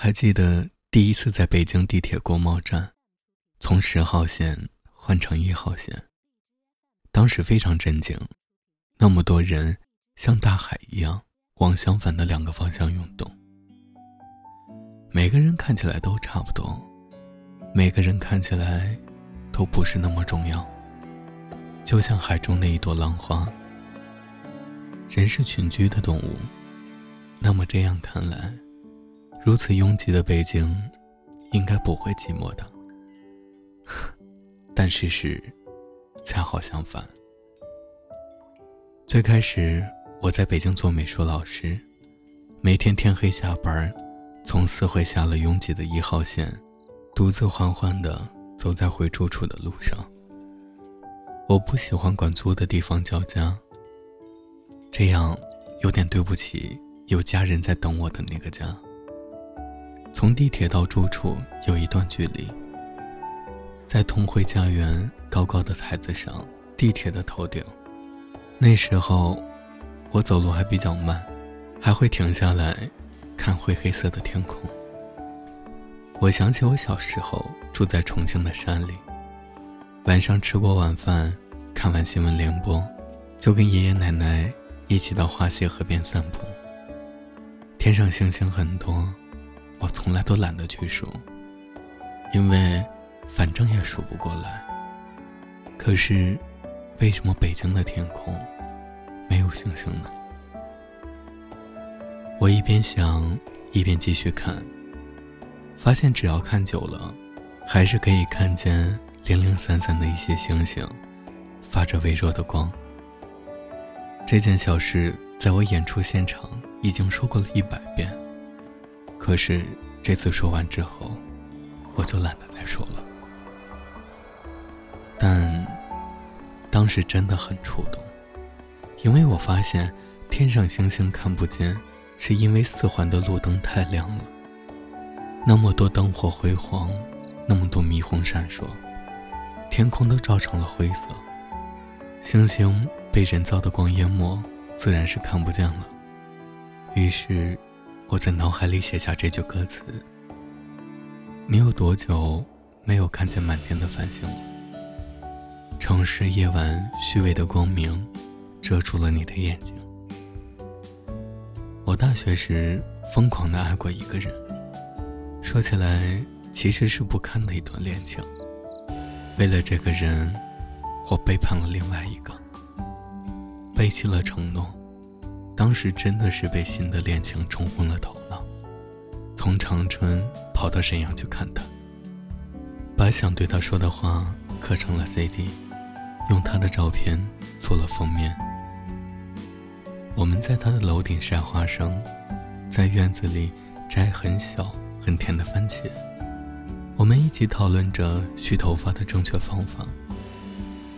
还记得第一次在北京地铁国贸站，从十号线换成一号线，当时非常震惊，那么多人像大海一样往相反的两个方向涌动，每个人看起来都差不多，每个人看起来都不是那么重要，就像海中的一朵浪花。人是群居的动物，那么这样看来。如此拥挤的北京，应该不会寂寞的。但事实恰好相反。最开始我在北京做美术老师，每天天黑下班，从四惠下了拥挤的一号线，独自缓缓地走在回住处的路上。我不喜欢管租的地方叫家，这样有点对不起有家人在等我的那个家。从地铁到住处有一段距离，在同惠家园高高的台子上，地铁的头顶。那时候，我走路还比较慢，还会停下来看灰黑色的天空。我想起我小时候住在重庆的山里，晚上吃过晚饭，看完新闻联播，就跟爷爷奶奶一起到花溪河边散步。天上星星很多。我从来都懒得去数，因为反正也数不过来。可是，为什么北京的天空没有星星呢？我一边想，一边继续看，发现只要看久了，还是可以看见零零散散的一些星星，发着微弱的光。这件小事在我演出现场已经说过了一百遍。可是这次说完之后，我就懒得再说了。但当时真的很触动，因为我发现天上星星看不见，是因为四环的路灯太亮了。那么多灯火辉煌，那么多霓虹闪烁，天空都照成了灰色，星星被人造的光淹没，自然是看不见了。于是。我在脑海里写下这句歌词：“你有多久没有看见满天的繁星了？城市夜晚虚伪的光明，遮住了你的眼睛。”我大学时疯狂的爱过一个人，说起来其实是不堪的一段恋情。为了这个人，我背叛了另外一个，背弃了承诺。当时真的是被新的恋情冲昏了头脑，从长春跑到沈阳去看他，把想对他说的话刻成了 CD，用他的照片做了封面。我们在他的楼顶晒花生，在院子里摘很小很甜的番茄，我们一起讨论着蓄头发的正确方法。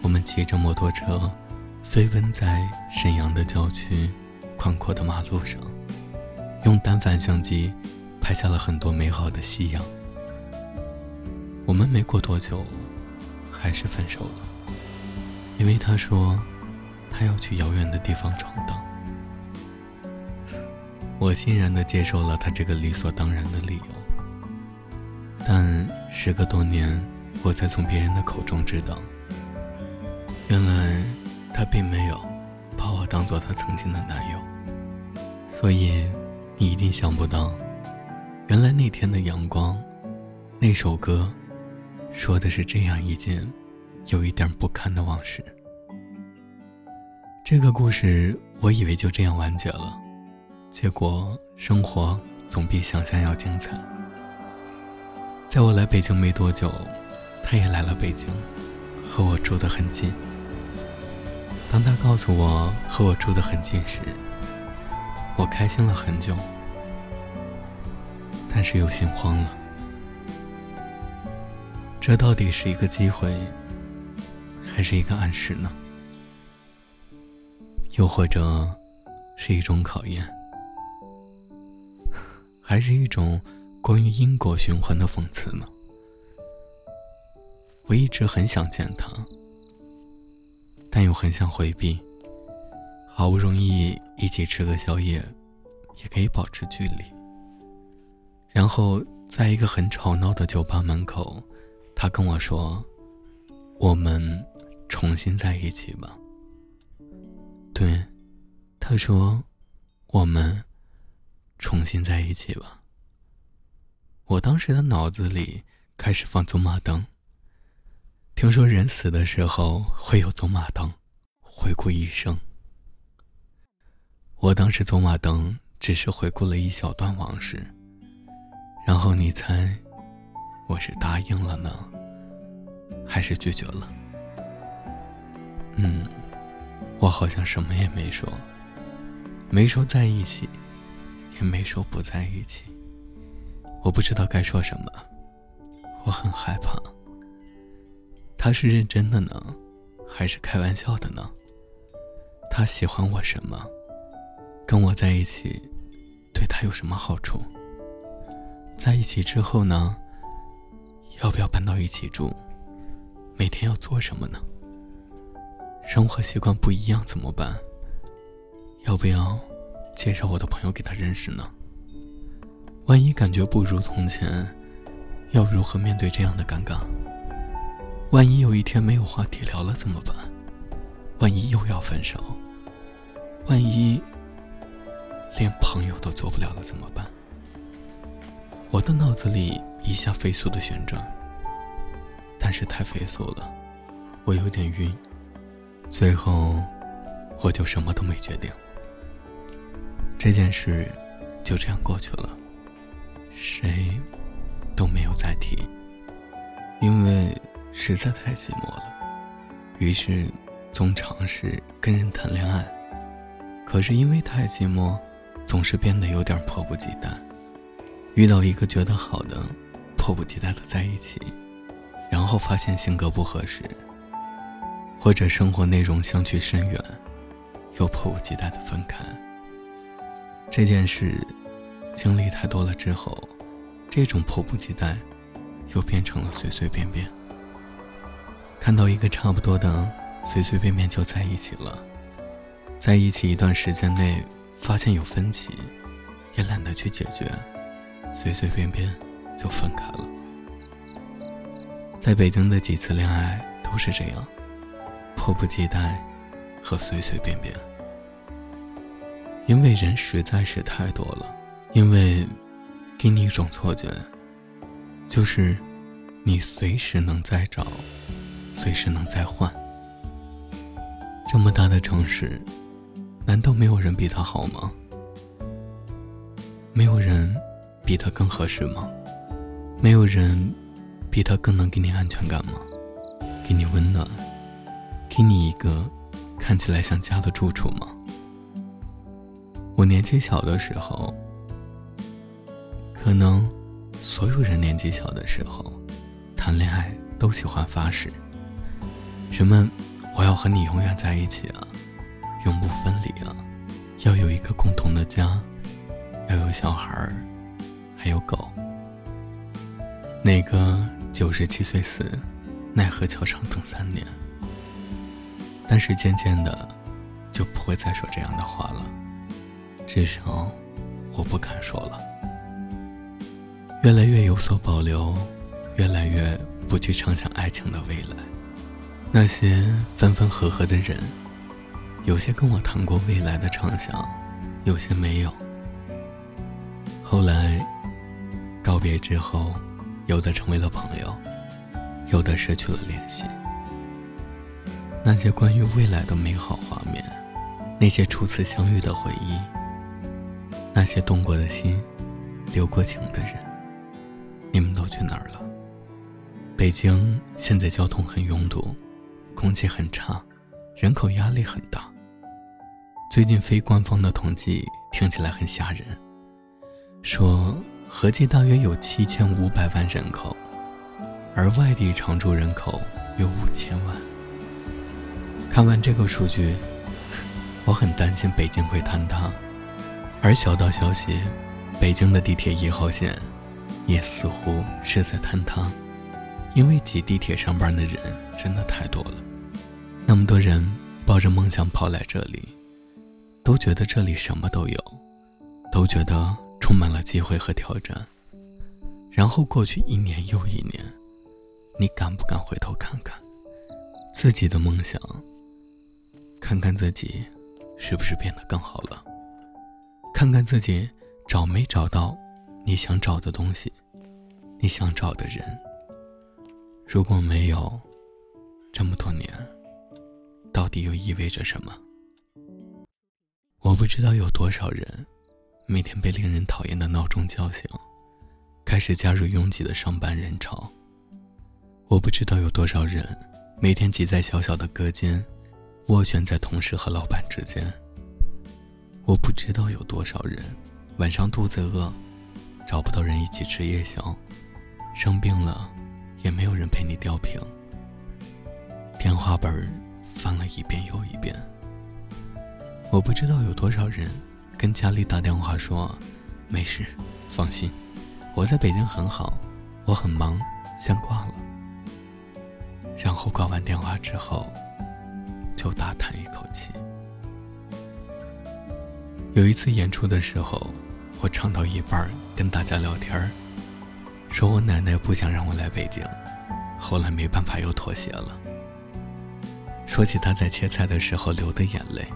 我们骑着摩托车，飞奔在沈阳的郊区。宽阔的马路上，用单反相机拍下了很多美好的夕阳。我们没过多久，还是分手了，因为他说他要去遥远的地方闯荡。我欣然地接受了他这个理所当然的理由，但时隔多年，我才从别人的口中知道，原来他并没有把我当做他曾经的男友。所以，你一定想不到，原来那天的阳光，那首歌，说的是这样一件有一点不堪的往事。这个故事我以为就这样完结了，结果生活总比想象要精彩。在我来北京没多久，他也来了北京，和我住得很近。当他告诉我和我住得很近时，我开心了很久，但是又心慌了。这到底是一个机会，还是一个暗示呢？又或者是一种考验，还是一种关于因果循环的讽刺呢？我一直很想见他，但又很想回避。好不容易一起吃个宵夜，也可以保持距离。然后在一个很吵闹的酒吧门口，他跟我说：“我们重新在一起吧。”对，他说：“我们重新在一起吧。”我当时的脑子里开始放走马灯。听说人死的时候会有走马灯，回顾一生。我当时走马灯只是回顾了一小段往事，然后你猜，我是答应了呢，还是拒绝了？嗯，我好像什么也没说，没说在一起，也没说不在一起。我不知道该说什么，我很害怕。他是认真的呢，还是开玩笑的呢？他喜欢我什么？跟我在一起，对他有什么好处？在一起之后呢？要不要搬到一起住？每天要做什么呢？生活习惯不一样怎么办？要不要介绍我的朋友给他认识呢？万一感觉不如从前，要如何面对这样的尴尬？万一有一天没有话题聊了怎么办？万一又要分手？万一连朋友都做不了了怎么办？我的脑子里一下飞速的旋转，但是太飞速了，我有点晕。最后，我就什么都没决定。这件事就这样过去了，谁都没有再提，因为。实在太寂寞了，于是总尝试跟人谈恋爱，可是因为太寂寞，总是变得有点迫不及待。遇到一个觉得好的，迫不及待的在一起，然后发现性格不合适，或者生活内容相去甚远，又迫不及待的分开。这件事经历太多了之后，这种迫不及待又变成了随随便便。看到一个差不多的，随随便便就在一起了，在一起一段时间内，发现有分歧，也懒得去解决，随随便便就分开了。在北京的几次恋爱都是这样，迫不及待和随随便便。因为人实在是太多了，因为给你一种错觉，就是你随时能再找。随时能再换。这么大的城市，难道没有人比他好吗？没有人比他更合适吗？没有人比他更能给你安全感吗？给你温暖，给你一个看起来像家的住处吗？我年纪小的时候，可能所有人年纪小的时候谈恋爱都喜欢发誓。什么？我要和你永远在一起啊，永不分离啊！要有一个共同的家，要有小孩儿，还有狗。哪个九十七岁死，奈何桥上等三年。但是渐渐的，就不会再说这样的话了，至少我不敢说了。越来越有所保留，越来越不去畅想爱情的未来。那些分分合合的人，有些跟我谈过未来的畅想，有些没有。后来告别之后，有的成为了朋友，有的失去了联系。那些关于未来的美好画面，那些初次相遇的回忆，那些动过的心、留过情的人，你们都去哪儿了？北京现在交通很拥堵。空气很差，人口压力很大。最近非官方的统计听起来很吓人，说合计大约有七千五百万人口，而外地常住人口有五千万。看完这个数据，我很担心北京会坍塌。而小道消息，北京的地铁一号线也似乎是在坍塌。因为挤地铁上班的人真的太多了，那么多人抱着梦想跑来这里，都觉得这里什么都有，都觉得充满了机会和挑战，然后过去一年又一年，你敢不敢回头看看自己的梦想？看看自己是不是变得更好了？看看自己找没找到你想找的东西，你想找的人？如果没有，这么多年，到底又意味着什么？我不知道有多少人，每天被令人讨厌的闹钟叫醒，开始加入拥挤的上班人潮。我不知道有多少人，每天挤在小小的隔间。斡旋在同事和老板之间。我不知道有多少人晚上肚子饿，找不到人一起吃夜宵，生病了也没有人陪你吊瓶。电话本翻了一遍又一遍。我不知道有多少人跟家里打电话说：“没事，放心，我在北京很好，我很忙，先挂了。”然后挂完电话之后。就大叹一口气。有一次演出的时候，我唱到一半跟大家聊天说我奶奶不想让我来北京，后来没办法又妥协了。说起她在切菜的时候流的眼泪，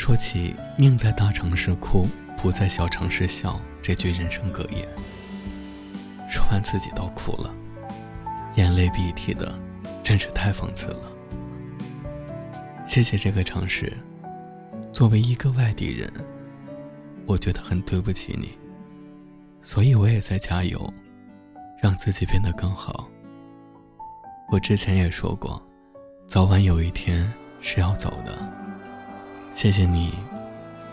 说起宁在大城市哭，不在小城市笑这句人生格言，说完自己都哭了，眼泪鼻涕的，真是太讽刺了。谢谢这个城市。作为一个外地人，我觉得很对不起你，所以我也在加油，让自己变得更好。我之前也说过，早晚有一天是要走的。谢谢你，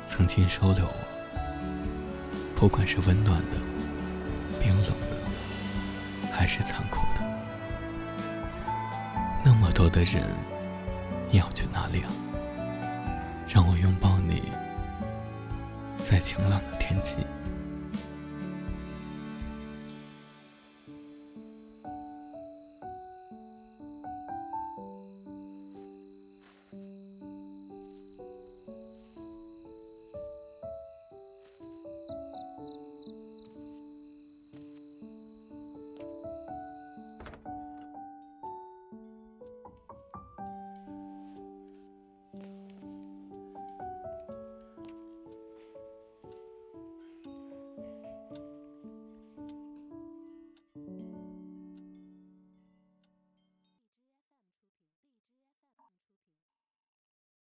曾经收留我，不管是温暖的、冰冷的，还是残酷的，那么多的人。你要去哪里啊？让我拥抱你，在晴朗的天气。